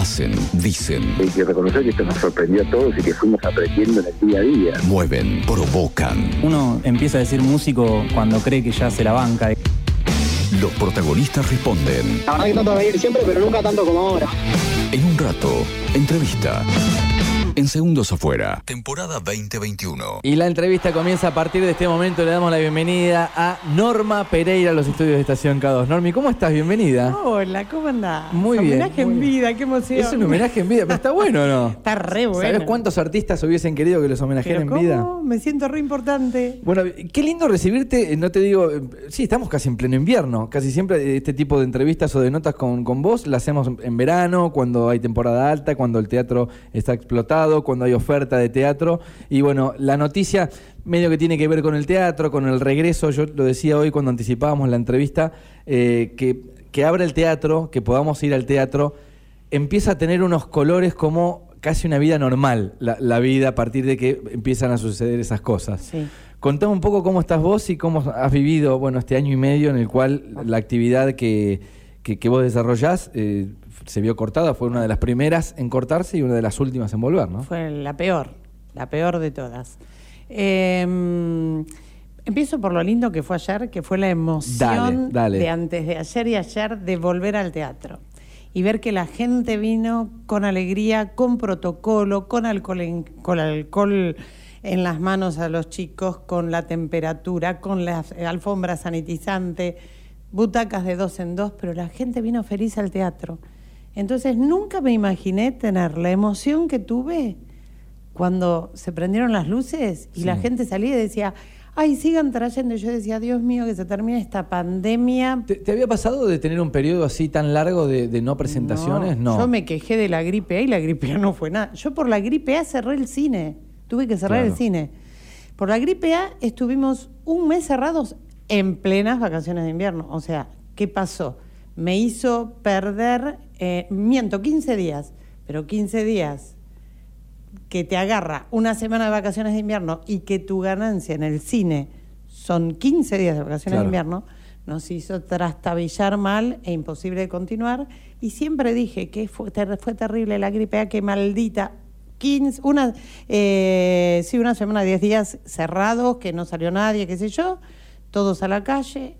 Hacen, dicen, Hay que reconocer que esto nos sorprendió a todos y que fuimos aprendiendo en el día a día. mueven, provocan. Uno empieza a decir músico cuando cree que ya se la banca. Los protagonistas responden. La verdad que trato de venir siempre, pero nunca tanto como ahora. En un rato, entrevista. En Segundos Afuera, temporada 2021. Y la entrevista comienza a partir de este momento. Le damos la bienvenida a Norma Pereira a los estudios de Estación K2. Normi, ¿cómo estás? Bienvenida. Hola, ¿cómo andás? Muy bien, Homenaje muy en bien. vida, qué emoción. Es un homenaje en vida, pero está bueno o no. Está re bueno. ¿Sabes cuántos artistas hubiesen querido que los homenajeen en vida? Me siento re importante. Bueno, qué lindo recibirte, eh, no te digo, eh, sí, estamos casi en pleno invierno, casi siempre eh, este tipo de entrevistas o de notas con, con vos las hacemos en verano, cuando hay temporada alta, cuando el teatro está explotado, cuando hay oferta de teatro. Y bueno, la noticia medio que tiene que ver con el teatro, con el regreso, yo lo decía hoy cuando anticipábamos la entrevista, eh, que, que abra el teatro, que podamos ir al teatro, empieza a tener unos colores como casi una vida normal, la, la vida a partir de que empiezan a suceder esas cosas. Sí. Contame un poco cómo estás vos y cómo has vivido bueno, este año y medio en el cual la actividad que, que, que vos desarrollás eh, se vio cortada, fue una de las primeras en cortarse y una de las últimas en volver, ¿no? Fue la peor, la peor de todas. Eh, empiezo por lo lindo que fue ayer, que fue la emoción Dale, dale. de antes de ayer y ayer de volver al teatro. Y ver que la gente vino con alegría, con protocolo, con alcohol en, con alcohol en las manos a los chicos, con la temperatura, con la alfombra sanitizante, butacas de dos en dos, pero la gente vino feliz al teatro. Entonces nunca me imaginé tener la emoción que tuve cuando se prendieron las luces y Sí. la gente salía y decía, ay, sigan trayendo. Y yo decía, Dios mío, que se termine esta pandemia. ¿Te, te había pasado de tener un periodo así tan largo de, de no presentaciones? No. Yo me quejé de la gripe A y la gripe A no fue nada. Yo por la gripe A cerré el cine. Tuve que cerrar Claro. el cine. Por la gripe A estuvimos un mes cerrados en plenas vacaciones de invierno. O sea, ¿qué pasó? Me hizo perder, eh, miento, 15 días, pero 15 días que te agarra una semana de vacaciones de invierno y que tu ganancia en el cine son 15 días de vacaciones Claro. de invierno, nos hizo trastabillar mal e imposible de continuar. Y siempre dije que fue, ter- fue terrible la gripe A, que maldita. 15, una, eh, sí, una semana, 10 días cerrados, que no salió nadie, qué sé yo, todos a la calle.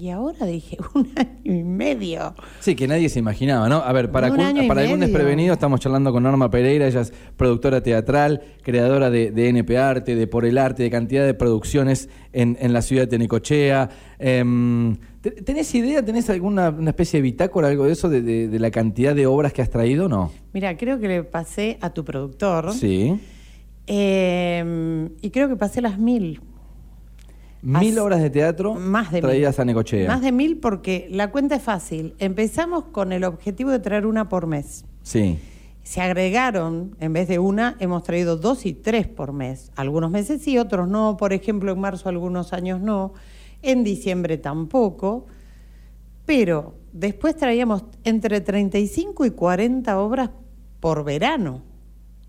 Y ahora dije, un año y medio. Sí, que nadie se imaginaba, ¿no? A ver, para, para algún desprevenido estamos charlando con Norma Pereira, ella es productora teatral, creadora de, de NP Arte, de Por el Arte, de cantidad de producciones en, en la ciudad de Tenecochea. Em, ¿te- ¿Tenés idea, tenés alguna una especie de bitácora, algo de eso, de, de- de la cantidad de obras que has traído o no? Mira, creo que le pasé a tu productor. Sí. Eh, y creo que pasé las mil. Mil As- obras de teatro Más de traídas mil. a Necochea. Más de mil porque la cuenta es fácil. Empezamos con el objetivo de traer una por mes. Sí. Se agregaron, en vez de una, hemos traído dos y tres por mes. Algunos meses sí, otros no. Por ejemplo, en marzo algunos años no. En diciembre tampoco. Pero después traíamos entre 35 y 40 obras por verano.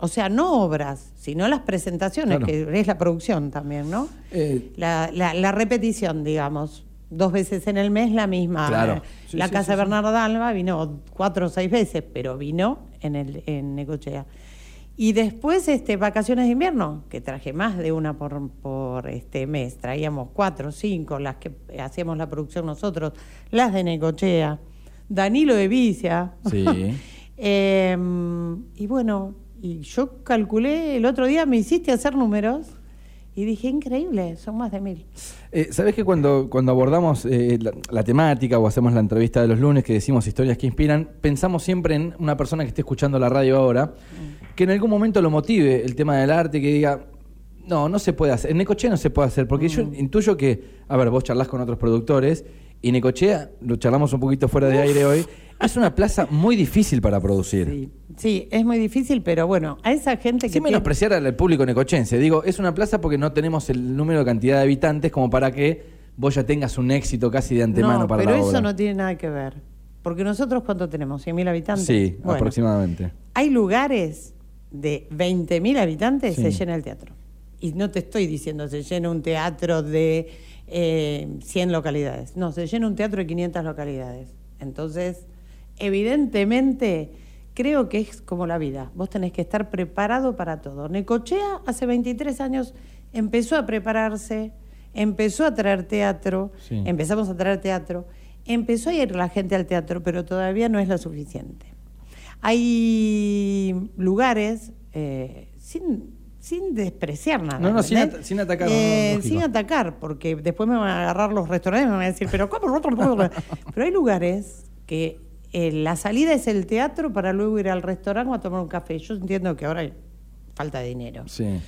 O sea, no obras, sino las presentaciones, Claro. que es la producción también, ¿no? Eh, La, la- la repetición, digamos. Dos veces en el mes la misma. Claro. Eh, Sí, la sí, casa sí, de. Bernardo Alba vino cuatro o seis veces, pero vino en, el, en Necochea. Y después este, vacaciones de invierno, que traje más de una por, por este mes. Traíamos cuatro, cinco, las que hacíamos la producción nosotros, las de Necochea. Danilo de Vicia. Sí. Em, y bueno, y yo calculé, el otro día me hiciste hacer números y dije, increíble, son más de mil. Eh, ¿Sabés que cuando, cuando abordamos eh, la, la temática o hacemos la entrevista de los lunes, que decimos historias que inspiran, pensamos siempre en una persona que esté escuchando la radio ahora, que en algún momento lo motive el tema del arte, que diga, no, no se puede hacer, en Necochea no se puede hacer, porque yo intuyo que, a ver, vos charlas con otros productores, y Necochea, lo charlamos un poquito fuera de aire hoy, es una plaza muy difícil para producir. Sí, sí, es muy difícil, pero bueno, a esa gente que... Sin tiene- menospreciar al público necochense. Digo, es una plaza porque no tenemos el número de cantidad de habitantes como para que vos ya tengas un éxito casi de antemano no, para pero la eso obra. no tiene nada que ver. Porque nosotros, ¿cuánto tenemos? ¿100.000 habitantes? Sí, Bueno, aproximadamente. Hay lugares de 20.000 habitantes, Sí. se llena el teatro. Y no te estoy diciendo se llena un teatro de eh, 100 localidades. No, se llena un teatro de 500 localidades. Entonces, evidentemente creo que es como la vida. Vos tenés que estar preparado para todo. Necochea hace 23 años empezó a prepararse, empezó a traer teatro, Sí. empezamos a traer teatro, empezó a ir la gente al teatro, pero todavía no es lo suficiente. Hay lugares, eh, sin, sin despreciar nada. No, no, sin atacar, no, no, Eh, lógico. sin atacar, porque después me van a agarrar los restaurantes y me van a decir, pero ¿cómo? Pero hay lugares que eh, la salida es el teatro para luego ir al restaurante o a tomar un café. Yo entiendo que ahora hay falta de dinero. Sí.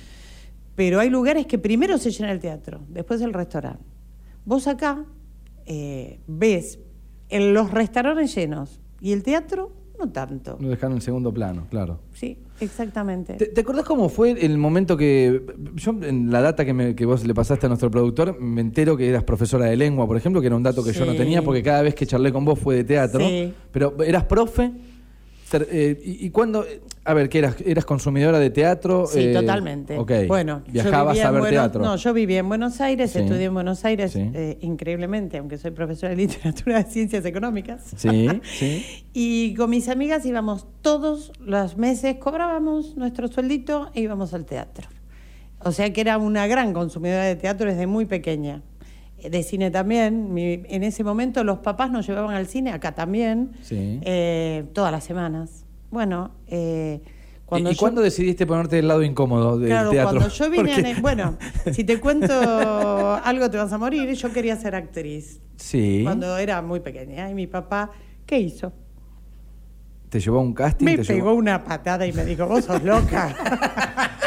Pero hay lugares que primero se llena el teatro, después el restaurante. Vos acá eh, ves en los restaurantes llenos y el teatro no tanto. Lo dejaron en segundo plano, claro. Sí, exactamente. ¿Te, te acordás cómo fue el momento que. Yo, en la data que, me- que vos le pasaste a nuestro productor, me entero que eras profesora de lengua, por ejemplo, que era un dato que yo no tenía, porque cada vez que charlé con vos fue de teatro. Sí. Pero eras profe. ter- eh, ¿Y, y cuándo.? A ver, ¿qué eras? ¿Eras consumidora de teatro? Sí, Eh, totalmente. Ok. Bueno, ¿Viajabas a ver Buenos- teatro? No, yo vivía en Buenos Aires, Sí. estudié en Buenos Aires Sí. eh, increíblemente, aunque soy profesora de literatura de ciencias económicas. Sí, sí. Y con mis amigas íbamos todos los meses, cobrábamos nuestro sueldito e íbamos al teatro. O sea que era una gran consumidora de teatro desde muy pequeña. Eh, De cine también. Mi- en ese momento los papás nos llevaban al cine, acá también, Sí. eh, todas las semanas. Bueno, eh, cuando ¿Y, yo- cuándo decidiste ponerte del lado incómodo del Claro, teatro? cuando yo vine a Bueno, si te cuento algo te vas a morir. Yo quería ser actriz Sí. cuando era muy pequeña. Y mi papá, ¿qué hizo? ¿Te llevó a un casting? Me ¿Te pegó llevó- una patada y me dijo, vos sos loca.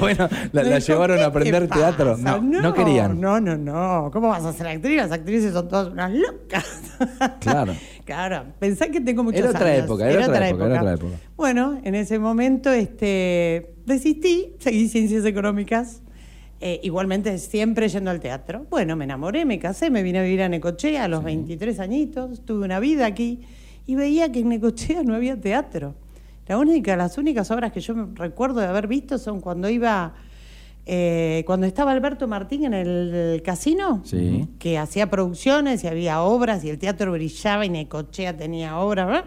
Bueno, la, la dijo, llevaron "¿Qué a te aprender teatro. pasa? No, no, querían. No, no, no. ¿Cómo vas a ser actriz? Las actrices son todas unas locas. Claro. Claro, pensá que tengo muchos Era otra años. época, era otra época, era otra época. Bueno, en ese momento este, desistí, seguí ciencias económicas, eh, igualmente siempre yendo al teatro. Bueno, me enamoré, me casé, me vine a vivir a Necochea a los 23 añitos, tuve una vida aquí y veía que en Necochea no había teatro. La única, las únicas obras que yo me recuerdo de haber visto son cuando iba, eh, cuando estaba Alberto Martín en el casino, Sí. que hacía producciones y había obras y el teatro brillaba y Necochea tenía obras. ¿verdad?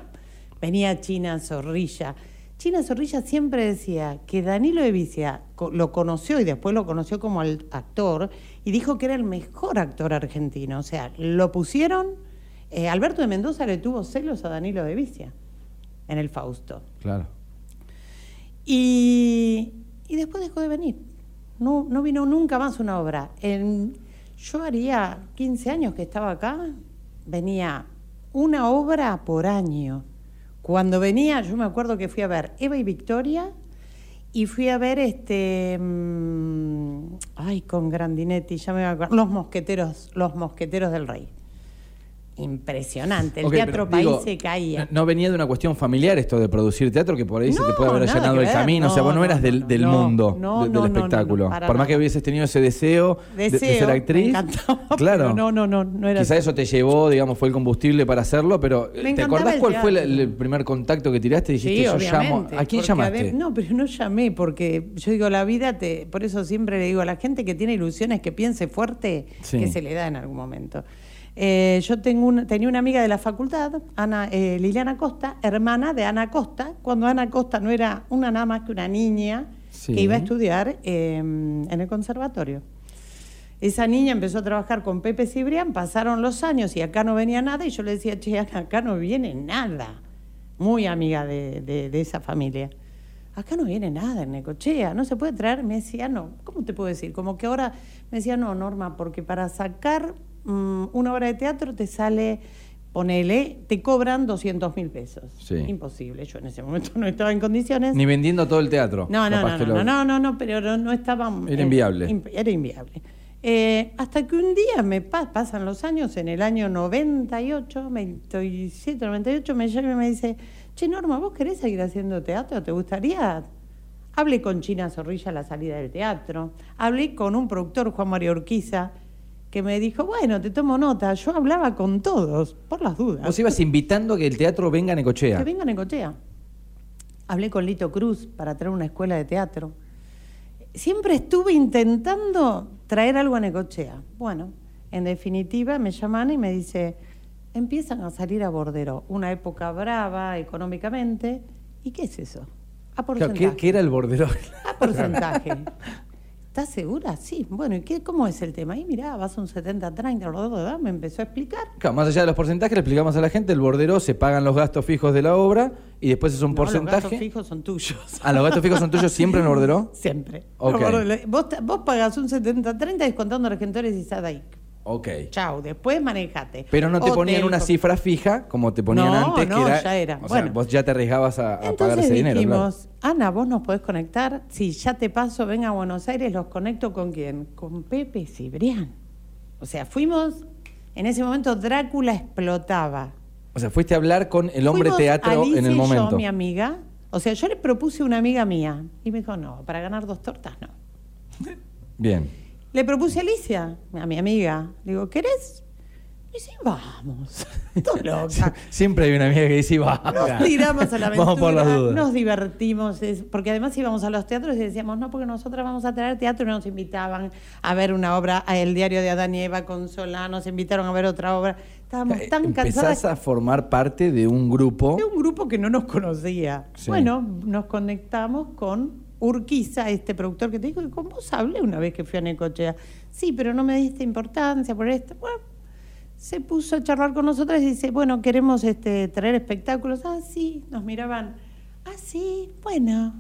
Venía China Zorrilla. China Zorrilla siempre decía que Danilo de Vicia co- lo conoció y después lo conoció como actor y dijo que era el mejor actor argentino. O sea, lo pusieron. eh, Alberto de Mendoza le tuvo celos a Danilo de Vicia en el Fausto. Claro. Y, y después dejó de venir. No, no vino nunca más una obra. En- yo haría 15 años que estaba acá, venía una obra por año. Cuando venía, yo me acuerdo que fui a ver Eva y Victoria y fui a ver este mm, ay con Grandinetti, ya me acuerdo, Los Mosqueteros, Los Mosqueteros del Rey. Impresionante, el Teatro País digo, se caía. No, no venía de una cuestión familiar esto de producir teatro, que por ahí se te puede haber allanado que el ver, camino. o sea, vos no eras del, mundo de- del espectáculo. por más que hubieses tenido ese deseo, de- ser actriz. claro. no, no, no, no era Quizá así. eso te llevó, digamos, fue el combustible para hacerlo, pero Me ¿te acordás cuál fue el, primer contacto que tiraste? Dijiste, Sí, yo llamo. ¿A quién llamaste? ade- no, pero no llamé porque yo digo, la vida te. Por eso siempre le digo a la gente que tiene ilusiones, que piense fuerte, Sí. que se le da en algún momento. Eh, yo tengo tenía una amiga de la facultad, Ana, eh, Liliana Costa, hermana de Ana Costa, cuando Ana Costa no era una nada más que una niña Sí. que iba a estudiar eh, en el conservatorio. Esa niña empezó a trabajar con Pepe Cibrián, pasaron los años y acá no venía nada y yo le decía, che, Ana, acá no viene nada. Muy amiga de, de- de esa familia. Acá no viene nada en Necochea, no se puede traer. Me decía, no, ¿cómo te puedo decir? Como que ahora me decía, no, Norma, porque para sacar mm, una obra de teatro te sale, ponele, te cobran 200 mil pesos. Sí. Imposible, yo en ese momento no estaba en condiciones. Ni vendiendo todo el teatro. No, no, no, no, lo- no, no, no, pero no, no estaba... Era eh, inviable. era inviable. Eh, hasta que un día me pa- pasan los años, en el año 98, 97, 98, me llama y me dice, che, Norma, ¿vos querés seguir haciendo teatro? ¿Te gustaría? Hablé con China Zorrilla a la salida del teatro. Hablé con un productor, Juan Mario Urquiza, que me dijo, bueno, te tomo nota. Yo hablaba con todos, por las dudas. Vos ibas invitando a que el teatro venga a Necochea. Que vengan en Cochea. Hablé con Lito Cruz para traer una escuela de teatro. Siempre estuve intentando traer algo a Necochea. Bueno, en definitiva me llaman y me dice, empiezan a salir a Bordero, una época brava económicamente, ¿Y qué es eso? A Claro, porcentaje. ¿qué, qué era el borderol? A porcentaje. ¿Estás segura? Sí. Bueno, ¿y qué, cómo es el tema? Y mirá, vas a un 70-30, bla, bla, bla, me empezó a explicar. Claro, más allá de los porcentajes, le explicamos a la gente, el bordero se pagan los gastos fijos de la obra y después es un No, Los gastos porcentaje. fijos son tuyos. Ah, los gastos fijos son tuyos siempre en el bordero. Siempre. Ok. No, Vos, vos pagás un 70-30 descontando regentores y Sadaic. Ok. Chau, después manejate. Pero no te Hotel, ponían una cifra fija como te ponían No, antes, no, que era, ya era. O sea, Bueno. vos ya te arriesgabas a, a pagar ese dinero. claro. dijimos, Ana, vos nos podés conectar. Sí, ya te paso, venga a Buenos Aires, los conecto con quién? Con Pepe Cibrián. O sea, fuimos, en ese momento Drácula explotaba. O sea, fuiste a hablar con el hombre Fuimos teatro Alicia en el y momento. Yo, mi amiga. O sea, yo le propuse una amiga mía. Y me dijo, no, para ganar dos tortas no. Bien. Le propuse a Alicia, a mi amiga. Le digo, ¿querés? Y sí, vamos. Todo loca. Siempre hay una amiga que dice, va. Nos tiramos a la aventura, Vamos por las dudas. nos divertimos, porque además íbamos a los teatros y decíamos, no, porque nosotras vamos a traer teatro y nos invitaban a ver una obra, El diario de Adán y Eva con Solá, nos invitaron a ver otra obra. Estábamos tan Empezás cansadas a formar parte de un grupo. de un grupo que no nos conocía. Sí. Bueno, nos conectamos con Urquiza, este productor que te dijo que con vos hablé una vez que fui a Necochea. Sí, pero no me diste importancia por esto. Bueno, se puso a charlar con nosotras y dice, bueno, queremos este, traer espectáculos. Ah, sí, nos miraban. Ah, sí, bueno.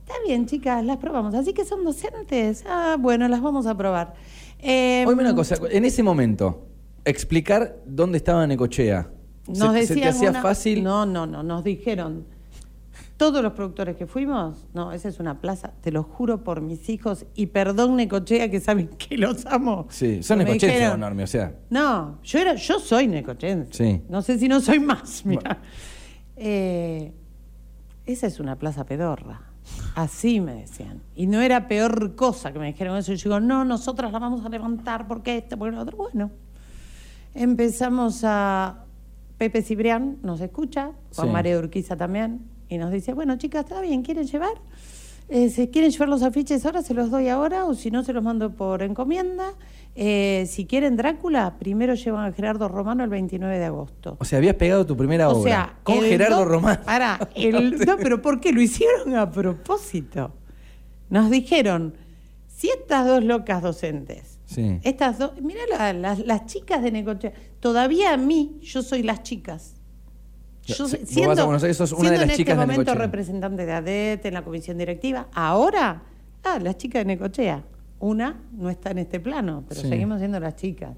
Está bien, chicas, las probamos. Así que son docentes. Ah, bueno, las vamos a probar. Eh, Oíme una cosa, en ese momento, explicar dónde estaba Necochea. Nos ¿Se, se te decían hacía una- fácil? No, no, no, nos dijeron. Todos los productores que fuimos, no, esa es una plaza, te lo juro por mis hijos, y perdón Necochea, que saben que los amo. Sí, son necochenses, enorme, o sea. No, yo era, yo soy necochense. Sí. No sé si no soy más, mira. Eh, esa es una plaza pedorra. Así me decían. Y no era peor cosa que me dijeron eso. Y yo digo, no, nosotras la vamos a levantar porque esto, porque lo otro. Bueno, empezamos a. Pepe Cibrián nos escucha, Juan Sí. María Urquiza también, y nos dice, bueno, chicas, ¿está bien? ¿Quieren llevar? Eh, si quieren llevar los afiches ahora, se los doy ahora, o si no, se los mando por encomienda. Eh, si quieren Drácula, primero llevan a Gerardo Romano el 29 de agosto. O sea, habías pegado tu primera O obra. sea, con Gerardo do- Román. Pará, el- no, pero ¿por qué? Lo hicieron a propósito. Nos dijeron, si estas dos locas docentes, Sí. estas dos, mira la- las- las chicas de Necochea, todavía a mí, yo soy las chicas. Yo siendo, una de siendo las en chicas este de momento representante de ADET en la comisión directiva, ahora, ah, las chicas de Necochea. Una no está en este plano, pero Sí. seguimos siendo las chicas.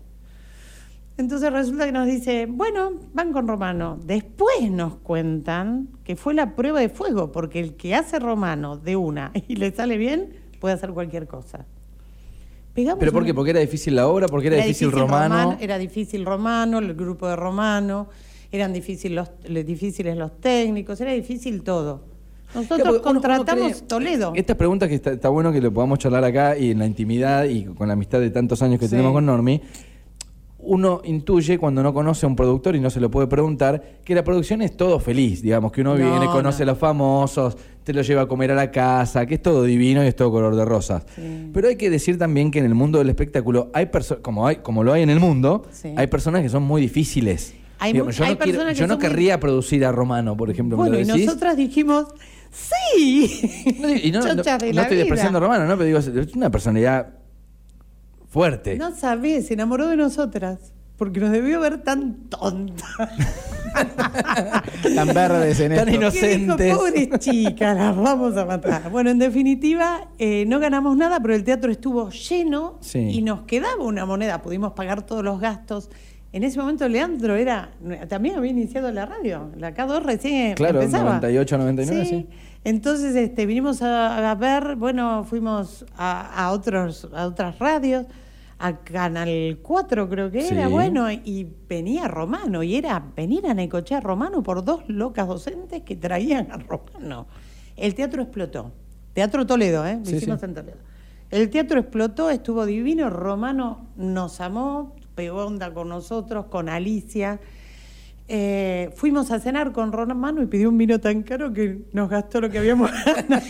Entonces resulta que nos dice, bueno, van con Romano. Después nos cuentan que fue la prueba de fuego, porque el que hace Romano de una y le sale bien, puede hacer cualquier cosa. Pegamos ¿Pero por qué? ¿Porque era difícil la obra? ¿Porque era, difícil, romano? Era difícil Romano, el grupo de Romano, eran difícil los, le- difíciles los técnicos, era difícil todo. Nosotros uno- contratamos cree- Toledo. Estas preguntas que está, está bueno que lo podamos charlar acá y en la intimidad y con la amistad de tantos años que Sí. tenemos con Normi. Uno intuye cuando no conoce a un productor y no se lo puede preguntar que la producción es todo feliz, digamos, que uno No, viene, conoce no. a los famosos, te lo lleva a comer a la casa, que es todo divino y es todo color de rosas. Sí. Pero hay que decir también que en el mundo del espectáculo hay como hay, como lo hay en el mundo, Sí. hay personas que son muy difíciles. Hay Digamos, yo hay no, quiero- personas que yo no son muy- querría producir a Romano, por ejemplo. ¿me lo bueno, y nosotras dijimos, sí. No, y no, no- Chochas de no la estoy despreciando a Romano, ¿no? Pero digo, es una personalidad fuerte. No sabés, se enamoró de nosotras. Porque nos debió ver tan tontas. Tan verdes en Tan esto. inocentes. Dijo, pobres chicas, las vamos a matar. Bueno, en definitiva, eh, no ganamos nada, pero el teatro estuvo lleno Sí. y nos quedaba una moneda. Pudimos pagar todos los gastos. En ese momento Leandro era también había iniciado la radio, la K2 recién Claro, empezaba. 98, 99, sí. Entonces este, vinimos a, a ver, bueno, fuimos a, a otros, a otras radios, a Canal 4 creo que era, Sí. bueno, y venía Romano, y era venir a Necochea Romano por dos locas docentes que traían a Romano. El teatro explotó. Teatro Toledo, ¿eh? Lo Sí, hicimos en Toledo. El teatro explotó, estuvo divino, Romano nos amó, pegó onda con nosotros, con Alicia. Eh, fuimos a cenar con Romano y pidió un vino tan caro que nos gastó lo que habíamos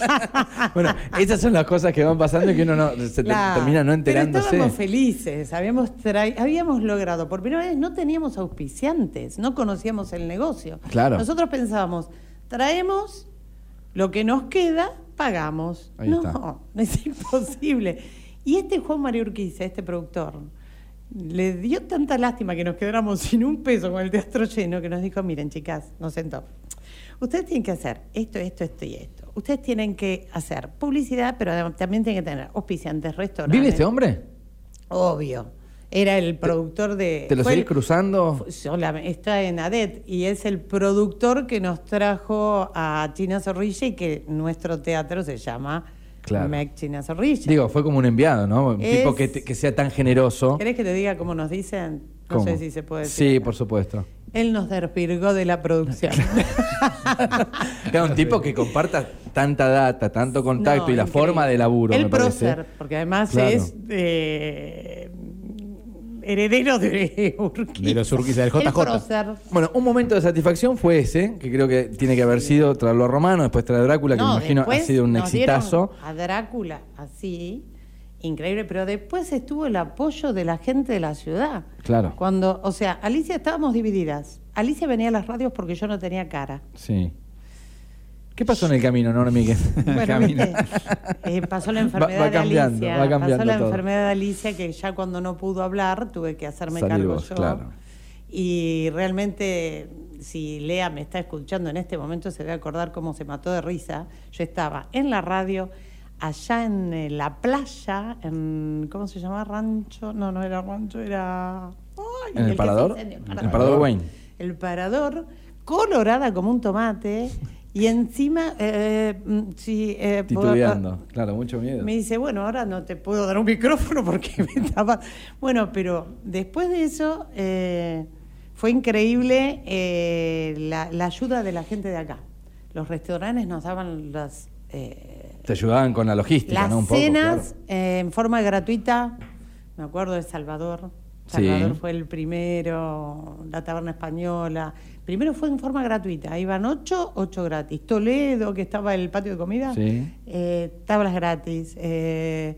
Bueno, esas son las cosas que van pasando y que uno no, se te- termina no Pero enterándose. estábamos felices, habíamos, habíamos logrado, por primera vez no teníamos auspiciantes, no conocíamos el negocio. Claro. Nosotros pensábamos, traemos Lo que nos queda, pagamos. Ahí no, está. es imposible. Y este Juan María Urquiza, este productor, le dio tanta lástima que nos quedáramos sin un peso con el teatro lleno que nos dijo, miren chicas, nos sentó. Ustedes tienen que hacer esto, esto, esto y esto. Ustedes tienen que hacer publicidad, pero también tienen que tener auspiciantes, restaurantes. ¿Vive este hombre? Obvio. Era el productor de. ¿Te lo seguís cruzando? está en ADET y es el productor que nos trajo a China Zorrilla y que nuestro teatro se llama Claro. Zorrilla. Digo, fue como un enviado, ¿no? Un Es- tipo que, te- que sea tan generoso. ¿Querés que te diga cómo nos dicen? No ¿Cómo? sé si se puede decir. Sí, acá. por supuesto. Él nos desvirgó de la producción. Claro, un tipo que comparta tanta data, tanto contacto No, y la increíble. forma de laburo. El me parece. prócer, porque además Claro. es eh, heredero de Urquiza. De los Urquiza, del El JJ. Bueno, un momento de satisfacción fue ese, que creo que tiene que haber sido traerlo a Romano, después traer a Drácula, que No, me imagino ha sido un nos exitazo. A Drácula, así, increíble, pero después estuvo el apoyo de la gente de la ciudad. Claro. Cuando, o sea, Alicia estábamos divididas. Alicia venía a las radios porque yo no tenía cara. Sí. ¿Qué pasó en el camino, no, Miguel? Bueno, eh, pasó la Va- enfermedad va cambiando, de va Alicia. cambiando pasó la todo. enfermedad de Alicia que ya cuando no pudo hablar tuve que hacerme Salir cargo vos, yo. claro. Y realmente, si Lea me está escuchando en este momento, se debe acordar cómo se mató de risa. Yo estaba en la radio, allá en eh, la playa, en. ¿Cómo se llama? Rancho. No, no era rancho, era. ¿En el que se parador? incendió, ¿En el parador Wayne? El parador, colorada como un tomate. Y encima, eh, mm, sí, eh, Titubeando. Claro, mucho miedo. me dice, bueno, ahora no te puedo dar un micrófono porque me estaba... Bueno, pero después de eso eh, fue increíble eh, la, la ayuda de la gente de acá. Los restaurantes nos daban las, eh, Te ayudaban con la logística, las ¿no? Un poco, cenas claro. eh, en forma gratuita. Me acuerdo de Salvador. Salvador Sí. fue el primero, la taberna española. Primero fue en forma gratuita. Iban ocho, ocho gratis. Toledo, que estaba el patio de comida, Sí. eh, tablas gratis. Eh,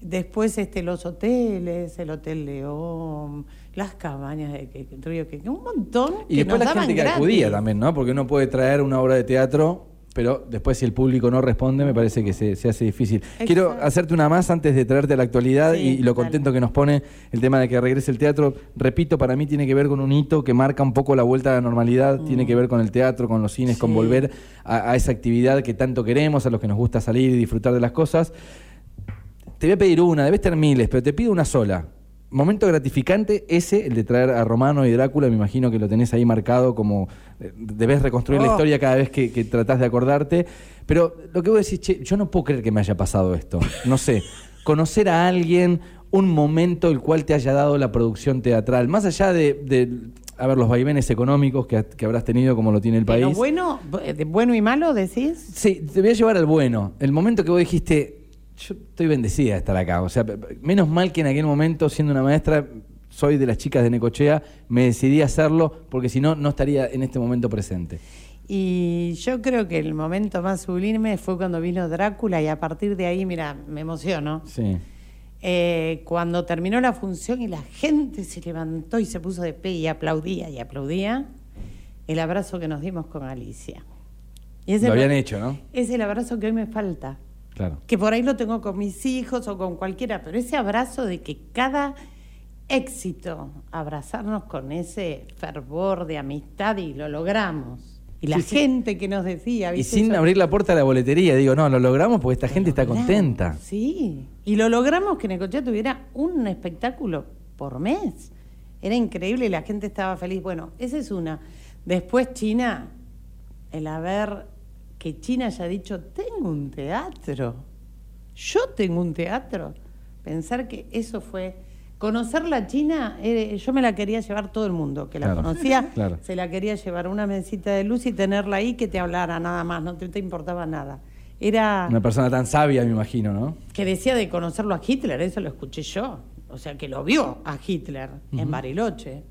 después este, los hoteles, el Hotel León, las cabañas de Río que un montón. Y que después nos la gente que gratis. acudía también, ¿no? Porque uno puede traer una obra de teatro, pero después si el público no responde, me parece que se, se hace difícil. Quiero hacerte una más antes de traerte a la actualidad Sí, y, lo dale. contento que nos pone el tema de que regrese el teatro. Repito, para mí tiene que ver con un hito que marca un poco la vuelta a la normalidad, tiene que ver con el teatro, con los cines, con Mm. Volver a, a esa actividad que tanto queremos, a los que nos gusta salir y disfrutar de las cosas. Te voy a pedir una, debes tener miles, pero te pido una sola. Momento gratificante ese, el de traer a Romano y Drácula, me imagino que lo tenés ahí marcado como eh, debes reconstruir la Oh. historia cada vez que, que tratás de acordarte. Pero lo que vos decís, che, yo no puedo creer que me haya pasado esto. No sé, conocer a alguien, un momento el cual te haya dado la producción teatral, más allá de, de, a ver, los vaivenes económicos que, que habrás tenido como lo tiene el Pero país. bueno, de bueno y malo decís. Sí, te voy a llevar al bueno. El momento que vos dijiste, yo estoy bendecida de estar acá. O sea, menos mal que en aquel momento, siendo una maestra, soy de las chicas de Necochea, me decidí a hacerlo porque si no, no estaría en este momento presente. Y yo creo que el momento más sublime fue cuando vino Drácula y a partir de ahí, mira, me emociono. Sí. Eh, cuando terminó la función y la gente se levantó y se puso de pie y aplaudía y aplaudía, el abrazo que nos dimos con Alicia. Y ese Lo habían hecho, ¿no? Es el abrazo que hoy me falta. Claro. Que por ahí lo tengo con mis hijos o con cualquiera, pero ese abrazo de que cada éxito, abrazarnos con ese fervor de amistad y lo logramos. Y la Sí, sí. gente que nos decía, Y sin abrir la puerta a la boletería, digo, no, lo logramos porque esta lo gente está contenta. Sí, y lo logramos que Necochea tuviera un espectáculo por mes. Era increíble y la gente estaba feliz. Bueno, esa es una. Después China, el haber que China haya dicho, tengo un teatro, yo tengo un teatro. Pensar que eso fue... Conocer la China, eh, yo me la quería llevar todo el mundo, que la Claro, conocía, claro. se la quería llevar a una mesita de luz y tenerla ahí que te hablara nada más, no te, te importaba nada. Era Una persona tan sabia, me imagino, ¿no? que decía de conocerlo a Hitler, eso lo escuché yo. O sea, que lo vio a Hitler en Bariloche.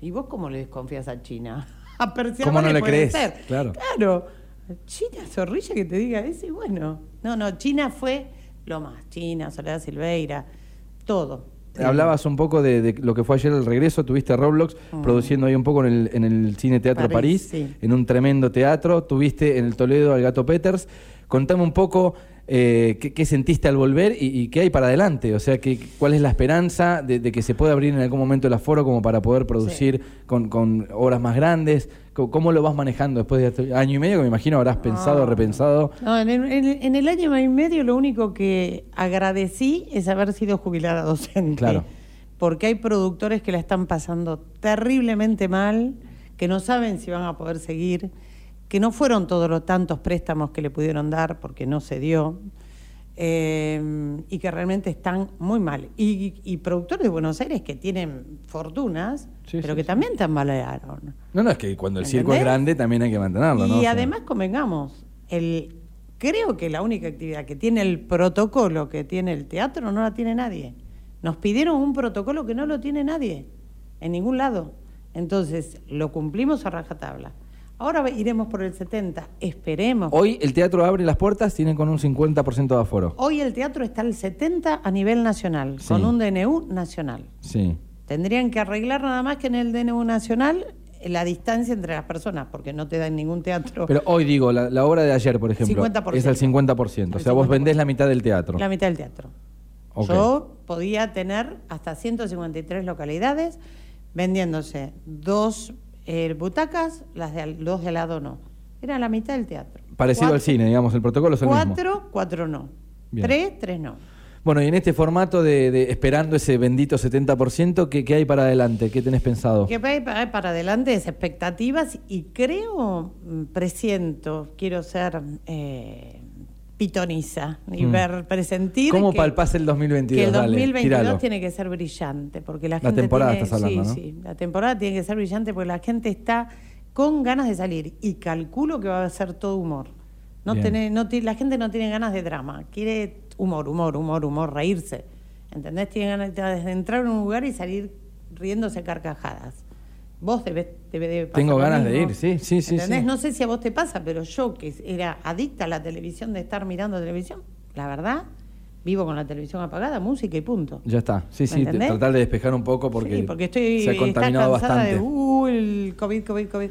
¿Y vos cómo le desconfías a China? A Perciabá ¿Cómo no le puede crees? Claro. Claro. China, zorrilla que te diga eso y bueno. No, no, China fue lo más. China, Soledad Silveira, todo. Hablabas un poco de, de lo que fue ayer el regreso, tuviste Roblox produciendo ahí un poco en el, en el Cine Teatro París, París, sí. en un tremendo teatro, tuviste en el Toledo al Gato Peters. Contame un poco eh, qué, qué sentiste al volver y, y qué hay para adelante, o sea, que, cuál es la esperanza de, de que se pueda abrir en algún momento el aforo como para poder producir con, con obras más grandes. ¿Cómo, lo vas manejando después de este año y medio que me imagino habrás pensado, repensado? No, en, el, en el- en el año y medio lo único que agradecí es haber sido jubilada docente. Claro. Porque hay productores que la están pasando terriblemente mal, que no saben si van a poder seguir, que no fueron todos los tantos préstamos que le pudieron dar porque no se dio. Eh, y que realmente están muy mal. Y, y productores de Buenos Aires que tienen fortunas, Sí, pero sí, que sí. también tambalearon. No, no, es que cuando el circo es grande también hay que mantenerlo, ¿no? O Y sea, además convengamos, el, creo que la única actividad que tiene el protocolo que tiene el teatro no la tiene nadie. Nos pidieron un protocolo que no lo tiene nadie, en ningún lado. Entonces, lo cumplimos a rajatabla. Ahora iremos por el 70, esperemos. Hoy el teatro abre las puertas, tiene con un 50% de aforo. Hoy el teatro está al 70 a nivel nacional, Sí. con un DNU nacional. Sí. Tendrían que arreglar nada más que en el DNU nacional eh, la distancia entre las personas, porque no te da en ningún teatro Pero hoy digo, la, la obra de ayer, por ejemplo, 50%. es al 50%. O sea, vos 50%. vendés la mitad del teatro. la mitad del teatro. Yo podía tener hasta 153 localidades vendiéndose dos eh, butacas, las de al- dos de al lado no. Era la mitad del teatro. Parecido al cine, digamos, el protocolo es el mismo. Cuatro, cuatro no. Bien. Tres, tres no. Bueno, y en este formato de, de esperando ese bendito 70%, ¿qué, qué hay para adelante? ¿Qué tenés pensado? Que hay para, para adelante es expectativas y creo, mm, presiento, quiero ser eh, pitoniza y Mm. ver, presentir. ¿Cómo que- palpás el 2022? Que el Dale, 2022 tíralo. tiene que ser brillante, porque la, La gente temporada tiene- estás hablando, sí, ¿no? sí, la temporada tiene que ser brillante porque la gente está con ganas de salir y calculo que va a ser todo humor. No tiene, no la gente no tiene ganas de drama, quiere humor, humor, humor, humor, reírse. ¿Entendés? Tiene ganas de entrar en un lugar y salir riéndose a carcajadas. Vos debes, debe de pasar Tengo ganas de ir, sí, sí, sí, sí. No sé si a vos te pasa, pero yo que era adicta a la televisión, de estar mirando televisión, la verdad, vivo con la televisión apagada, música y punto. Ya está. Sí, ¿Me sí, te- tratar de despejar un poco porque, sí, porque estoy se ha contaminado cansada bastante. de uh, el COVID, COVID, COVID.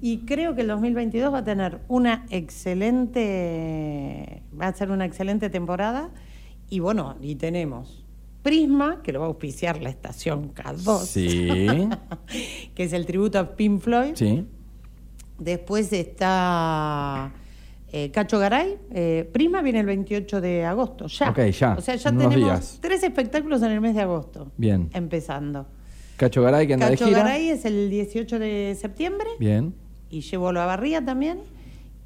Y creo que el 2022 va a tener una excelente, va a ser una excelente temporada. Y bueno, y tenemos Prisma, que lo va a auspiciar la estación K2, Sí, que es el tributo a Pink Floyd. sí. Después está eh, Cacho Garay. Eh, Prisma viene el 28 de agosto, ya. Ok, ya, O sea, ya unos tenemos días. tres espectáculos en el mes de agosto. Bien. Empezando. Cacho Garay que anda Cacho de gira. Garay es el 18 de septiembre Bien. y llevo la barría también.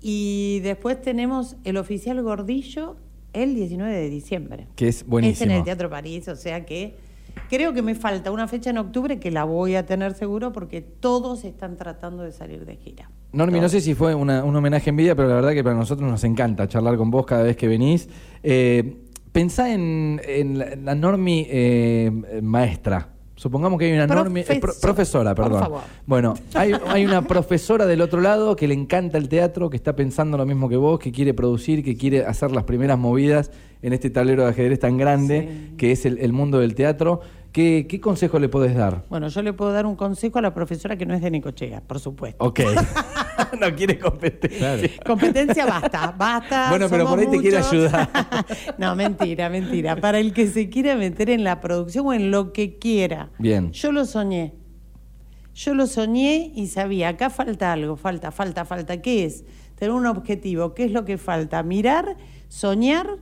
Y después tenemos el oficial Gordillo el 19 de diciembre. Que es Es buenísimo. en el Teatro París, o sea que creo que me falta una fecha en octubre que la voy a tener seguro porque todos están tratando de salir de gira. Normi, no sé si fue una- un homenaje en vida, pero la verdad que para nosotros nos encanta charlar con vos cada vez que venís. Eh, pensá en, en la, la Normi eh, maestra. Supongamos que hay una Normi... eh, pro- Profesor, profesora, por perdón. favor. Bueno, hay, hay una profesora del otro lado que le encanta el teatro, que está pensando lo mismo que vos, que quiere producir, que quiere hacer las primeras movidas en este tablero de ajedrez tan grande Sí. que es el, el mundo del teatro. ¿Qué, qué consejo le podés dar? Bueno, yo le puedo dar un consejo a la profesora que no es de Necochea, por supuesto. Ok. no quiere competencia. Competencia basta, basta. Bueno, pero por ahí te quiere muchos. ayudar. no, mentira, mentira. Para el que se quiera meter en la producción o en lo que quiera. Bien. Yo lo soñé. Yo lo soñé y sabía, acá falta algo, falta, falta, falta. ¿Qué es? Tener un objetivo. ¿Qué es lo que falta? Mirar, soñar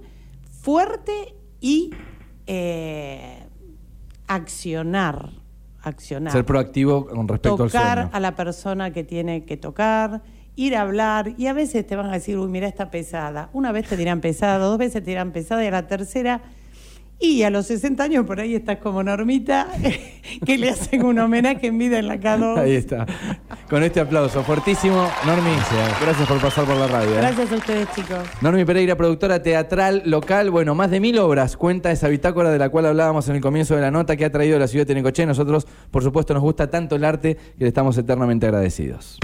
fuerte y eh, accionar. Accionar Ser proactivo con respecto al tocar a la persona que tiene que tocar, ir a hablar, y a veces te van a decir, uy, mira, está pesada. Una vez te dirán pesada, dos veces te dirán pesada, y a la tercera, y a los 60 años por ahí estás como Normita, que le hacen un homenaje en vida en la K2. Ahí está. Con este aplauso fuertísimo, Normi, gracias por pasar por la radio. ¿eh? Gracias a ustedes, chicos. Normi Pereira, productora teatral local, bueno, más de mil obras, cuenta esa bitácora de la cual hablábamos en el comienzo de la nota que ha traído la ciudad de Necochea. Nosotros, por supuesto, nos gusta tanto el arte que le estamos eternamente agradecidos.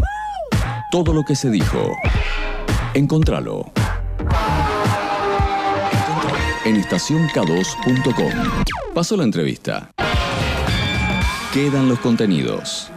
Todo lo que se dijo. Encontralo en estacionk2.com. Paso la entrevista. Quedan los contenidos.